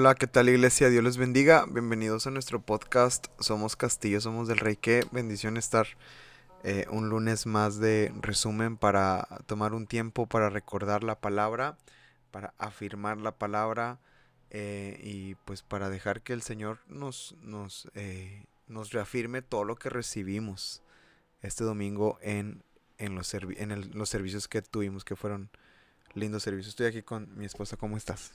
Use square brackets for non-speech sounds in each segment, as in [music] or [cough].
Hola, ¿qué tal iglesia? Dios les bendiga. Bienvenidos a nuestro podcast. Somos Castillo, somos del Rey. Qué bendición estar eh, un lunes más de resumen para tomar un tiempo para recordar la palabra, para afirmar la palabra eh, y pues para dejar que el Señor nos, nos, eh, nos reafirme todo lo que recibimos este domingo en, en, los, en los servicios que tuvimos, que fueron lindos servicios. Estoy aquí con mi esposa. ¿Cómo estás?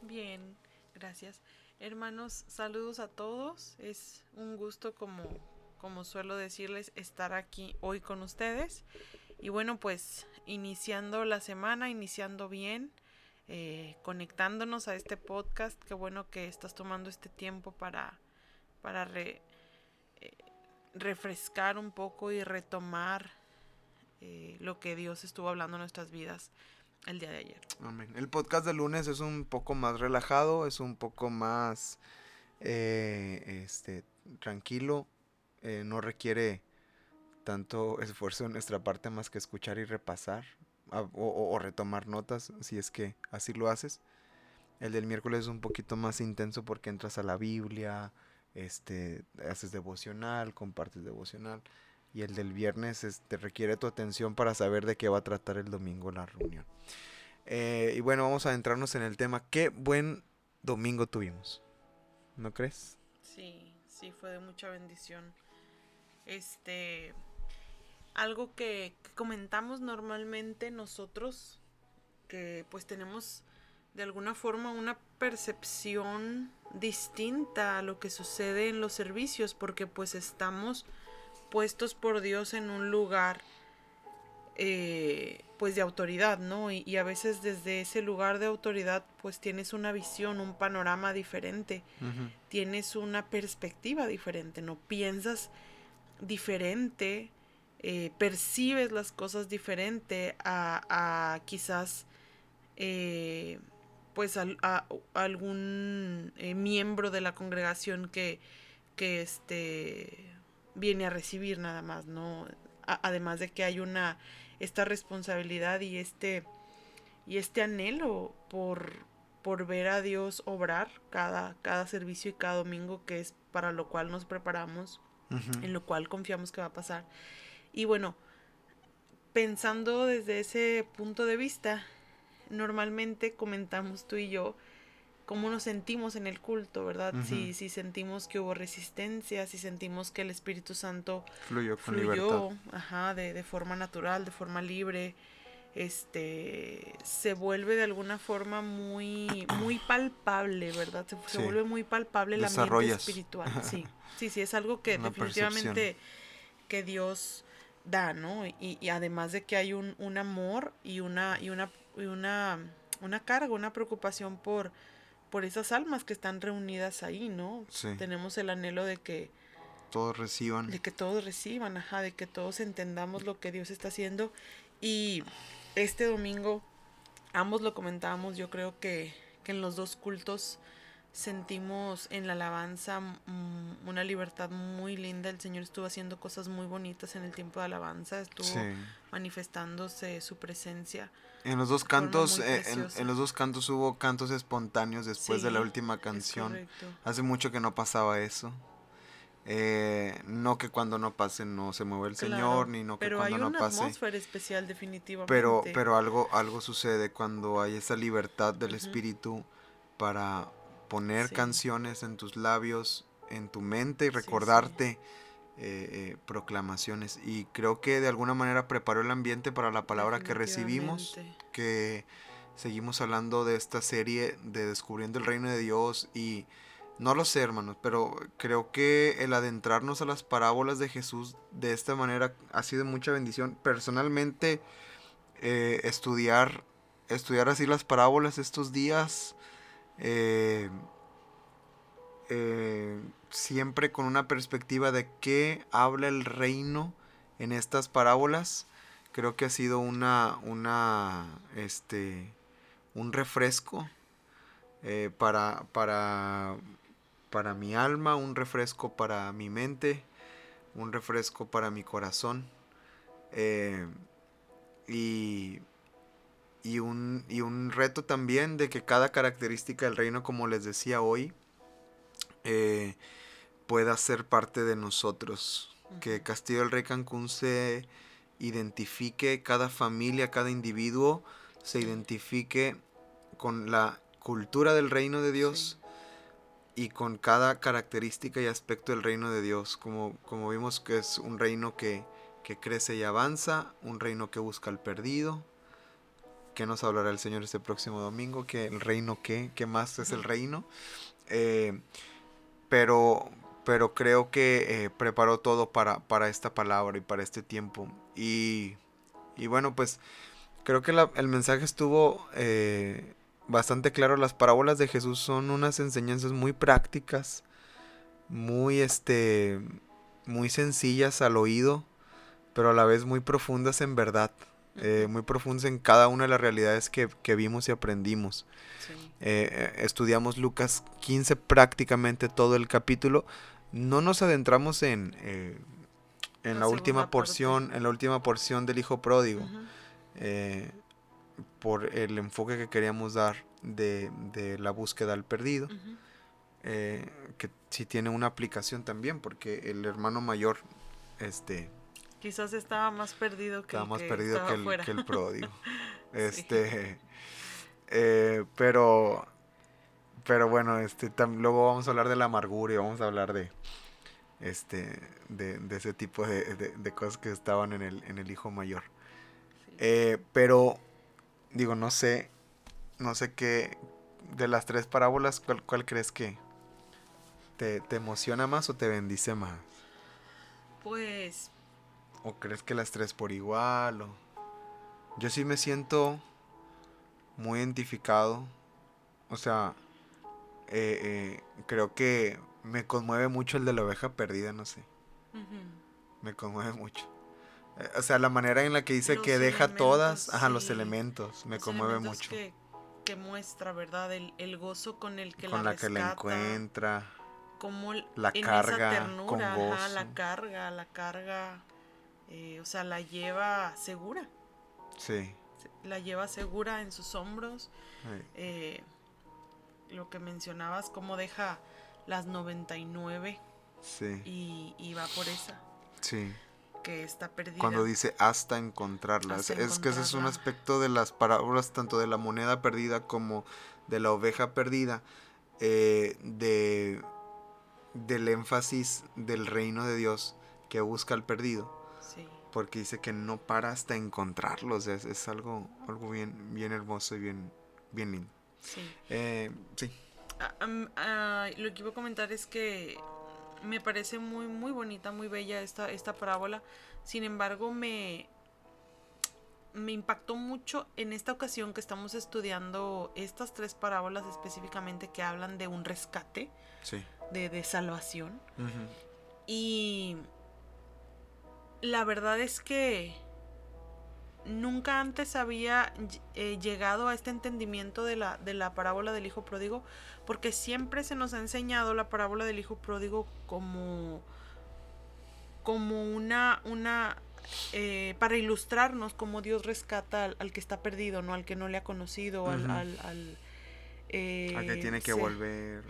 Bien, Gracias. Hermanos, saludos a todos. Es un gusto, como, como suelo decirles, estar aquí hoy con ustedes. Y bueno, pues iniciando la semana, iniciando bien, eh, conectándonos a este podcast. Qué bueno que estás tomando este tiempo para, para eh, refrescar un poco y retomar eh, lo que Dios estuvo hablando en nuestras vidas el día de ayer. Amén. El podcast de lunes es un poco más relajado, es un poco más eh, este, tranquilo, eh, no requiere tanto [laughs] esfuerzo en nuestra parte más que escuchar y repasar o, retomar notas, si es que así lo haces. El del miércoles es un poquito más intenso porque entras a la Biblia, este, haces devocional, compartes devocional. Y el del viernes este, requiere tu atención para saber de qué va a tratar el domingo la reunión. Eh, y bueno, vamos a adentrarnos en el tema. Qué buen domingo tuvimos. ¿No crees? Sí, sí, fue de mucha bendición. Este, algo que, comentamos normalmente nosotros, que pues tenemos de alguna forma una percepción distinta a lo que sucede en los servicios, porque pues estamos puestos por Dios en un lugar eh, pues de autoridad, ¿no? Y, a veces desde ese lugar de autoridad pues tienes una visión, un panorama diferente, tienes una perspectiva diferente, ¿no? Piensas diferente, eh, percibes las cosas diferente a, quizás eh, pues a, algún miembro de la congregación que, que este viene a recibir nada más, ¿no? además de que hay una esta responsabilidad y este y este anhelo por por ver a Dios obrar cada cada servicio y cada domingo que es para lo cual nos preparamos, en lo cual confiamos que va a pasar. Y bueno, pensando desde ese punto de vista, normalmente comentamos tú y yo cómo nos sentimos en el culto, ¿verdad? si, si sentimos que hubo resistencia, si sentimos que el Espíritu Santo fluyó, con fluyó ajá, de, de, forma natural, de forma libre, este, se vuelve de alguna forma muy, muy [clears throat] palpable, ¿verdad? Se, vuelve muy palpable el ambiente espiritual, [laughs] sí, sí, sí, es algo que definitivamente que Dios da, ¿no? Y, y, además de que hay un, un amor y una, y una, y una, una carga, una preocupación por por esas almas que están reunidas ahí, ¿no? Sí. Tenemos el anhelo de que todos reciban. De que todos reciban, ajá, de que todos entendamos lo que Dios está haciendo. Y este domingo, ambos lo comentábamos, yo creo que, que en los dos cultos sentimos en la alabanza mm, una libertad muy linda. El Señor estuvo haciendo cosas muy bonitas en el tiempo de alabanza, estuvo manifestándose su presencia. En los dos cantos, eh, en, los dos cantos hubo cantos espontáneos después de la última canción. Hace mucho que no pasaba eso. Eh, no que cuando no pase no se mueve el Señor, ni no que cuando no pase. Pero hay una atmósfera especial definitivamente. Pero, pero algo, algo sucede cuando hay esa libertad del Espíritu para poner canciones en tus labios, en tu mente y recordarte eh, eh, proclamaciones. Y creo que de alguna manera preparó el ambiente para la palabra que recibimos, que seguimos hablando de esta serie de Descubriendo el Reino de Dios y no lo sé hermanos, pero creo que el adentrarnos a las parábolas de Jesús de esta manera ha sido mucha bendición. Personalmente, eh, estudiar, estudiar así las parábolas estos días eh, eh, siempre con una perspectiva de qué habla el reino en estas parábolas. Creo que ha sido una, una, este, un refresco eh, para, para, para mi alma, un refresco para mi mente, un refresco para mi corazón. y y, un, y un reto también de que cada característica del reino, como les decía hoy, eh, pueda ser parte de nosotros. Que Castillo del Rey Cancún se identifique, cada familia, cada individuo se identifique con la cultura del reino de Dios y con cada característica y aspecto del reino de Dios. Como, como vimos que es un reino que, que crece y avanza, un reino que busca al perdido, que nos hablará el Señor este próximo domingo, que el reino qué, qué más es el reino. Eh, pero, pero creo que eh, preparó todo para, para, esta palabra y para este tiempo. Y, y bueno, pues creo que el mensaje estuvo eh, bastante claro. Las parábolas de Jesús son unas enseñanzas muy prácticas, muy, este, muy sencillas al oído, pero a la vez muy profundas en verdad. Eh, muy profundas en cada una de las realidades que, vimos y aprendimos. Eh, eh, estudiamos Lucas 15 prácticamente todo el capítulo. No nos adentramos en, en la, última porción, en la última porción del Hijo Pródigo, por el enfoque que queríamos dar de, la búsqueda al perdido, que sí tiene una aplicación también, porque el hermano mayor, este, Quizás estaba más perdido que, estaba más perdido que el, que el, pródigo. [laughs] Este, eh, pero, pero bueno, este, luego vamos a hablar de la amargura y vamos a hablar de, este, de, ese tipo de, cosas que estaban en el, en el hijo mayor. Eh, pero, digo, no sé, no sé qué, de las tres parábolas, ¿cuál, cuál crees que te, te emociona más o te bendice más? Pues ¿O crees que las tres por igual? O... Yo sí me siento muy identificado. O sea, eh, eh, creo que me conmueve mucho el de la oveja perdida, no sé. Me conmueve mucho. Eh, o sea, la manera en la que dice que deja todas, ajá, los elementos, me conmueve mucho. Que, que, muestra, ¿verdad? El, gozo con el que con la, que la encuentra. Como la carga, con gozo. la carga, la carga eh, o sea, la lleva segura. Sí. La lleva segura en sus hombros. Eh, lo que mencionabas, cómo deja las 99 sí. y, y va por esa. Sí. Que está perdida. Cuando dice hasta encontrarlas. es que ese es un aspecto de las parábolas, tanto de la moneda perdida como de la oveja perdida, eh, de, del énfasis del reino de Dios que busca al perdido porque dice que no para hasta encontrarlos. Es, es algo, algo bien, bien hermoso y bien, bien lindo. Sí. Eh, sí. Ah, ah, lo que iba a comentar es que me parece muy, muy bonita, muy bella esta, esta parábola. Sin embargo, me, me impactó mucho en esta ocasión que estamos estudiando estas tres parábolas específicamente que hablan de un rescate, de, de, salvación. Y la verdad es que nunca antes había eh, llegado a este entendimiento de la, de la parábola del hijo pródigo, porque siempre se nos ha enseñado la parábola del hijo pródigo como, como una, una eh, para ilustrarnos cómo Dios rescata al, que está perdido, ¿no? Al que no le ha conocido, al, al eh, al que tiene que volver,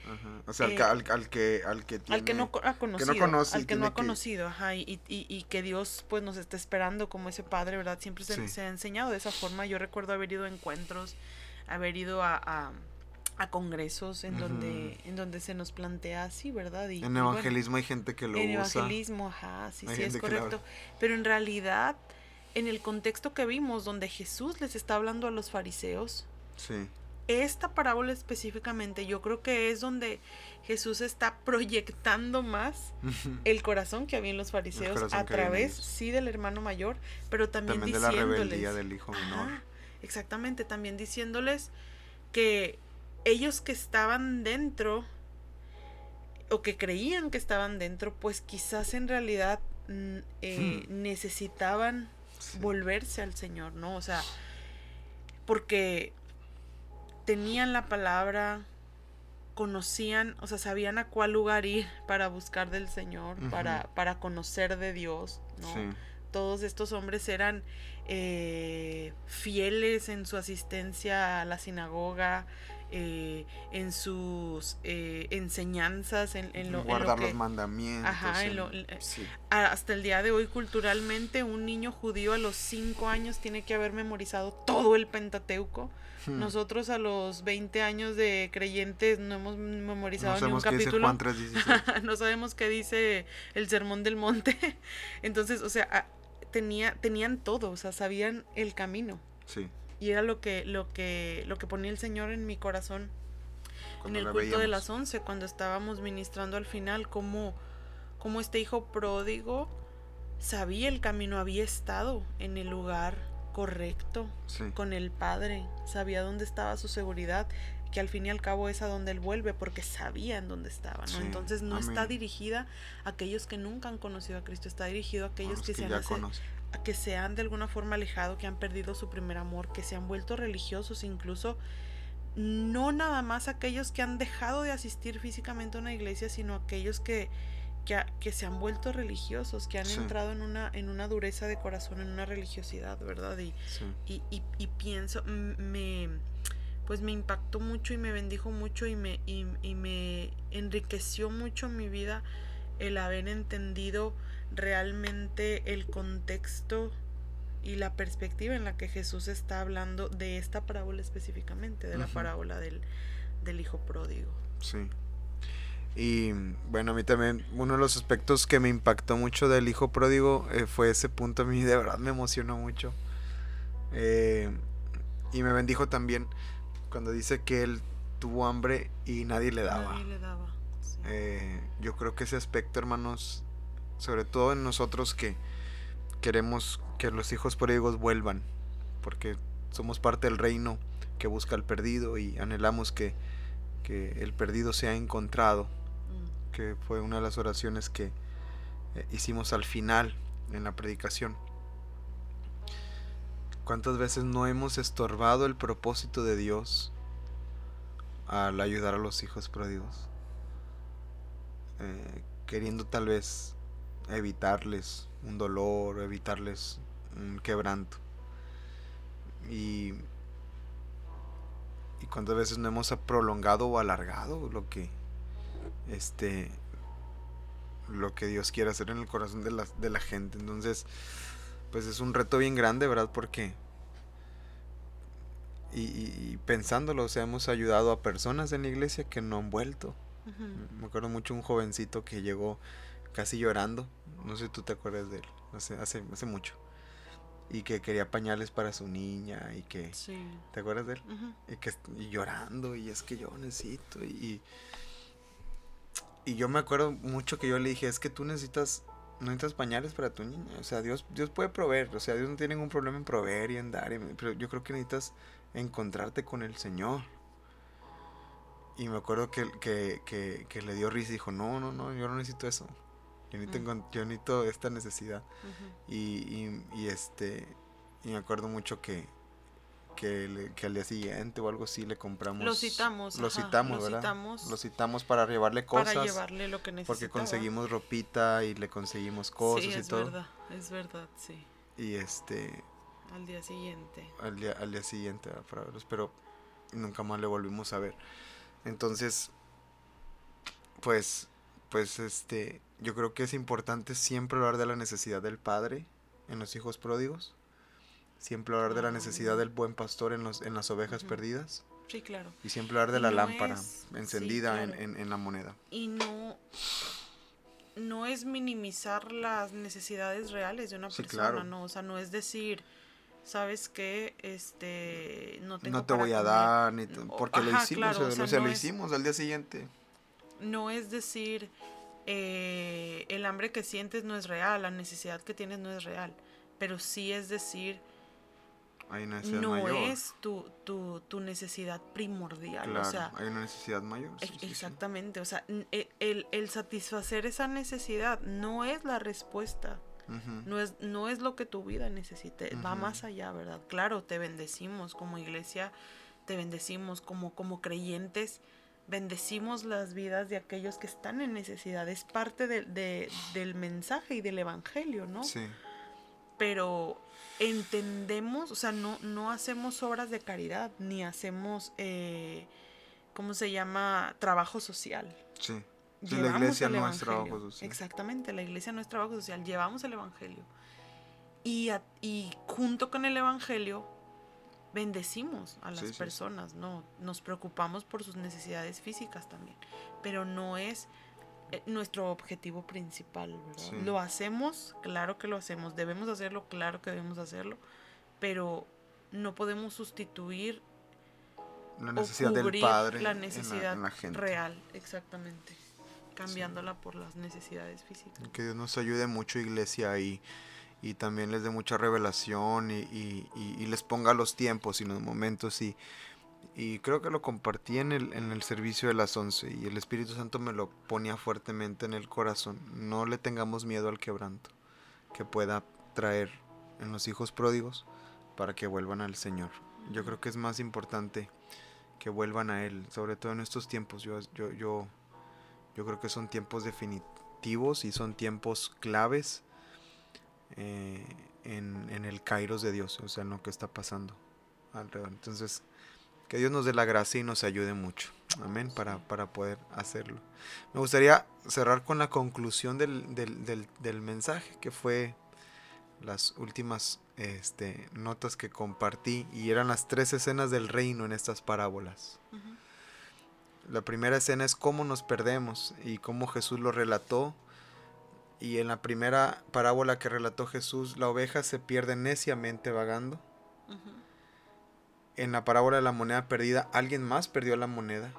O sea, al, que, al que Al que no ha conocido. al que no ha conocido, ajá. Y, y, que Dios, pues, nos está esperando como ese padre, ¿verdad? Siempre se, ha enseñado de esa forma. Yo recuerdo haber ido a encuentros, haber ido a, a, congresos en, donde, en donde se nos plantea así, ¿verdad? Y, en evangelismo hay gente que lo usa. En evangelismo, ajá, sí, sí, es correcto. Pero en realidad, en el contexto que vimos, donde Jesús les está hablando a los fariseos, Sí esta parábola específicamente, yo creo que es donde Jesús está proyectando más el corazón que había en los fariseos a través, sí, del hermano mayor, pero también, también de la rebeldía del hijo menor. exactamente, también diciéndoles que ellos que estaban dentro o que creían que estaban dentro, pues quizás en realidad mm, eh, hmm. necesitaban volverse al Señor, ¿no? O sea, porque tenían la palabra, conocían, o sea, sabían a cuál lugar ir para buscar del Señor, para, para conocer de Dios, ¿no? todos estos hombres eran eh, fieles en su asistencia a la sinagoga, eh, en sus eh, enseñanzas, en, en lo, Guardar los mandamientos. Ajá, hasta el día de hoy culturalmente un niño judío a los cinco años tiene que haber memorizado todo el Pentateuco. Hmm. Nosotros a los 20 años de creyentes no hemos memorizado ni un capítulo. [laughs] no sabemos qué dice el Sermón del Monte. [laughs] Entonces, o sea, tenía, tenían todo, o sea, sabían el camino. Sí. Y era lo que, lo que, lo que ponía el Señor en mi corazón en el culto de las once, cuando estábamos ministrando al final, como, como este hijo pródigo sabía el camino, había estado en el lugar correcto con el Padre, sabía dónde estaba su seguridad, que al fin y al cabo es a donde él vuelve, porque sabía en dónde estaba, ¿no? Entonces no está dirigida a aquellos que nunca han conocido a Cristo, está dirigido a aquellos que, se han que se han de alguna forma alejado, que han perdido su primer amor, que se han vuelto religiosos, incluso no nada más aquellos que han dejado de asistir físicamente a una iglesia, sino aquellos que, que, se han vuelto religiosos, que han entrado en una, en una dureza de corazón, en una religiosidad, ¿verdad? Y, y, y, pienso, me pues me impactó mucho y me bendijo mucho y me, y, y me enriqueció mucho mi vida el haber entendido realmente el contexto y la perspectiva en la que Jesús está hablando de esta parábola específicamente, de la parábola del, hijo pródigo. Sí. Y bueno, a mí también uno de los aspectos que me impactó mucho del hijo pródigo eh, fue ese punto. A mí de verdad me emocionó mucho. Eh, y me bendijo también cuando dice que él tuvo hambre y nadie le daba. Nadie le daba. Eh, yo creo que ese aspecto, hermanos, sobre todo en nosotros que queremos que los hijos pródigos vuelvan, porque somos parte del reino que busca al perdido y anhelamos que, que el perdido sea encontrado, mm. que fue una de las oraciones que eh, hicimos al final en la predicación. ¿Cuántas veces no hemos estorbado el propósito de Dios al ayudar a los hijos pródigos? Eh, queriendo tal vez evitarles un dolor, evitarles un quebranto. Y, y cuántas veces no hemos prolongado o alargado lo que este lo que Dios quiere hacer en el corazón de la, de la gente. Entonces, pues es un reto bien grande, ¿verdad? Porque y, pensándolo, o sea, hemos ayudado a personas en la iglesia que no han vuelto. Me acuerdo mucho un jovencito que llegó casi llorando. No sé si tú te acuerdas de él. Hace, hace, hace mucho. Y que quería pañales para su niña y que... ¿Te acuerdas de él? Y que llorando y es que yo necesito y... Y yo me acuerdo mucho que yo le dije, es que tú necesitas no necesitas pañales para tu niña. O sea, Dios, Dios puede proveer. O sea, Dios no tiene ningún problema en proveer y en dar. pero yo creo que necesitas encontrarte con el Señor. Y me acuerdo que, que, que, que le dio risa y dijo, no, no, no, yo no necesito eso. Yo necesito, yo esta necesidad. y, y, este, y me acuerdo mucho que, que, que, al día siguiente o algo así le compramos. Lo citamos. Lo citamos, ¿verdad? Citamos lo citamos para llevarle cosas. Para llevarle lo que necesitaba. Porque conseguimos ropita y le conseguimos cosas sí, es verdad, es verdad, sí. Y este... Al día siguiente. Al día, al día siguiente, para verlos, pero nunca más le volvimos a ver. Entonces, pues, pues este, yo creo que es importante siempre hablar de la necesidad del padre en los hijos pródigos, siempre hablar de la necesidad del buen pastor en, los, en las ovejas perdidas. Sí, claro. Y siempre hablar de la lámpara encendida en, en, la moneda. Y no, no es minimizar las necesidades reales de una persona, ¿no? O sea, no es decir, ¿sabes qué? Este, no tengo No te voy a dar, ni porque lo hicimos, o sea, lo hicimos al día siguiente. No es decir, eh, el hambre que sientes no es real, la necesidad que tienes no es real, pero sí es decir, no es tu, tu, tu, necesidad primordial. o sea, hay una necesidad mayor. exactamente, o sea, e, el, el, satisfacer esa necesidad no es la respuesta. no, es, no es lo que tu vida necesite, va más allá, ¿verdad? Claro, te bendecimos como iglesia, te bendecimos como, como creyentes, bendecimos las vidas de aquellos que están en necesidad. Es parte de, del mensaje y del evangelio, ¿no? Sí. pero entendemos, o sea, no, no hacemos obras de caridad, ni hacemos, eh, ¿cómo se llama? Trabajo social. Sí. la iglesia no es trabajo social. Exactamente, la iglesia no es trabajo social, llevamos el evangelio. Y, y junto con el evangelio bendecimos a las personas, ¿no? Nos preocupamos por sus necesidades físicas también, pero no es eh, nuestro objetivo principal, ¿verdad? Lo hacemos, claro que lo hacemos, debemos hacerlo, claro que debemos hacerlo, pero no podemos sustituir la necesidad del padre la necesidad real, exactamente, cambiándola por las necesidades físicas. Que Dios nos ayude mucho, iglesia, y, y también les dé mucha revelación y, y, les ponga los tiempos y los momentos y y creo que lo compartí en el, en el servicio de las 11 y el Espíritu Santo me lo ponía fuertemente en el corazón. No le tengamos miedo al quebranto que pueda traer en los hijos pródigos para que vuelvan al Señor. Yo creo que es más importante que vuelvan a Él, sobre todo en estos tiempos. Yo, yo, yo, yo creo que son tiempos definitivos y son tiempos claves eh, en, en el kairos de Dios, o sea, en lo que está pasando alrededor. Entonces, que Dios nos dé la gracia y nos ayude mucho. Amén, para, para poder hacerlo. Me gustaría cerrar con la conclusión del, del, mensaje, que fue las últimas este, notas que compartí, y eran las tres escenas del reino en estas parábolas. La primera escena es cómo nos perdemos y cómo Jesús lo relató. Y en la primera parábola que relató Jesús, la oveja se pierde neciamente vagando en la parábola de la moneda perdida, alguien más perdió la moneda.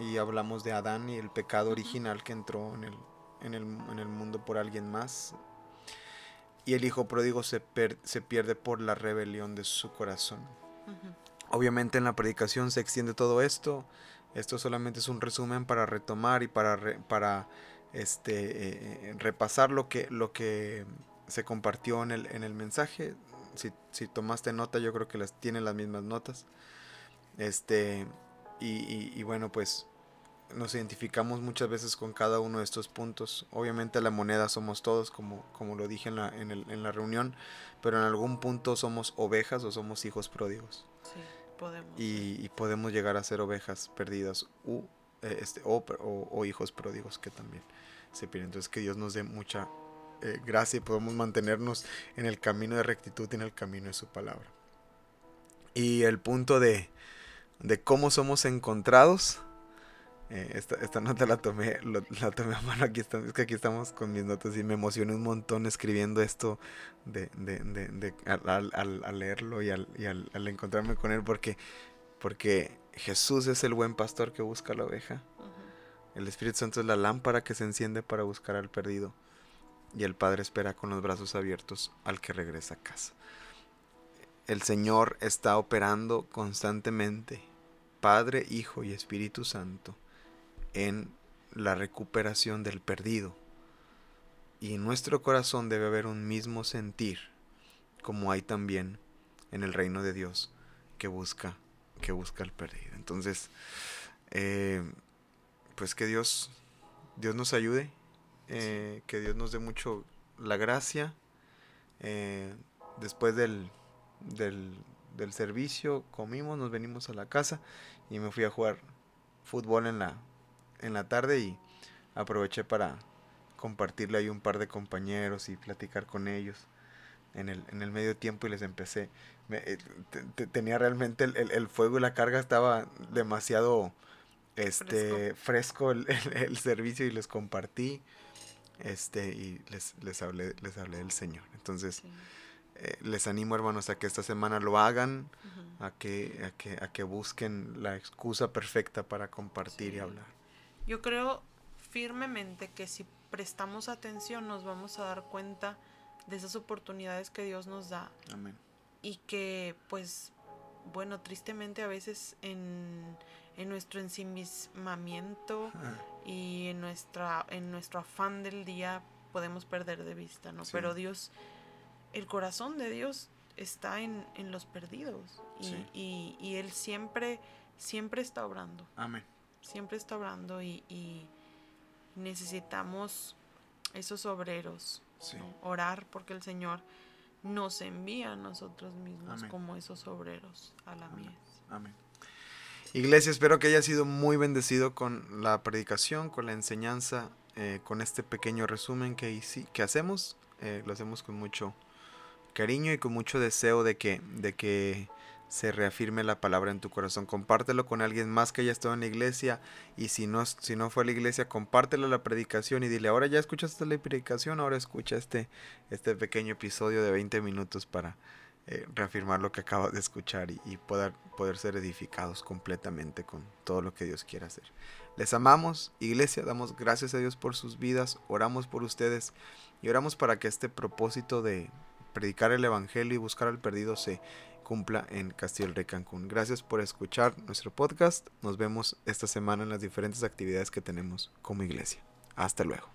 Y hablamos de Adán y el pecado original que entró en el, en, el, mundo por alguien más. Y el hijo pródigo se, se pierde por la rebelión de su corazón. Obviamente en la predicación se extiende todo esto. Esto solamente es un resumen para retomar y para, para este, eh, repasar lo que, lo que se compartió en el, en el mensaje si, tomaste nota, yo creo que las tiene las mismas notas. Este, y, bueno, pues nos identificamos muchas veces con cada uno de estos puntos. Obviamente la moneda somos todos, como, como lo dije en la, en, la reunión, pero en algún punto somos ovejas o somos hijos pródigos. Sí, podemos. Y, podemos llegar a ser ovejas perdidas u, eh, este, o, o, hijos pródigos que también se pierden. Entonces que Dios nos dé mucha eh, gracia y podemos mantenernos en el camino de rectitud y en el camino de su palabra. Y el punto de, de cómo somos encontrados, eh, esta, nota la tomé, la tomé a mano, aquí es que aquí estamos con mis notas y me emocioné un montón escribiendo esto de, de, de, al, al, leerlo y, al, y al, encontrarme con él porque, porque Jesús es el buen pastor que busca la oveja. El Espíritu Santo es la lámpara que se enciende para buscar al perdido y el Padre espera con los brazos abiertos al que regresa a casa. El Señor está operando constantemente, Padre, Hijo y Espíritu Santo, en la recuperación del perdido. Y en nuestro corazón debe haber un mismo sentir, como hay también en el reino de Dios, que busca, que busca el perdido. Entonces, eh, pues que Dios, Dios nos ayude eh, que Dios nos dé mucho la gracia. Eh, después del, del, servicio comimos, nos venimos a la casa y me fui a jugar fútbol en la, en la tarde y aproveché para compartirle ahí un par de compañeros y platicar con ellos en el, en el medio tiempo y les empecé. Eh, tenía realmente el, el, fuego y la carga estaba demasiado este fresco, el, el, servicio y les compartí este, y les, les, hablé, les hablé del Señor. Entonces, eh, les animo, hermanos, a que esta semana lo hagan, a, que, a, que, a que busquen la excusa perfecta para compartir y hablar. Yo creo firmemente que si prestamos atención nos vamos a dar cuenta de esas oportunidades que Dios nos da. Amén. Y que, pues, bueno, tristemente a veces en, en nuestro ensimismamiento y en, nuestra, en nuestro afán del día podemos perder de vista, ¿no? Pero Dios, el corazón de Dios está en, los perdidos y, y, Él siempre, siempre está obrando. Amén. Siempre está obrando y, necesitamos esos obreros, orar porque el Señor nos envía a nosotros mismos como esos obreros a la mies. Amén. Iglesia, espero que haya sido muy bendecido con la predicación, con la enseñanza, eh, con este pequeño resumen que, que hacemos. Eh, lo hacemos con mucho cariño y con mucho deseo de que, de que se reafirme la palabra en tu corazón. Compártelo con alguien más que haya estado en la iglesia y si no, si no fue a la iglesia, compártelo la predicación y dile, ahora ya escuchaste la predicación, ahora escucha este, este pequeño episodio de 20 minutos para eh, reafirmar lo que acabas de escuchar y, poder, poder ser edificados completamente con todo lo que Dios quiere hacer. Les amamos, iglesia, damos gracias a Dios por sus vidas, oramos por ustedes y oramos para que este propósito de predicar el Evangelio y buscar al perdido se cumpla en Castillo del Cancún. Gracias por escuchar nuestro podcast. Nos vemos esta semana en las diferentes actividades que tenemos como iglesia. Hasta luego.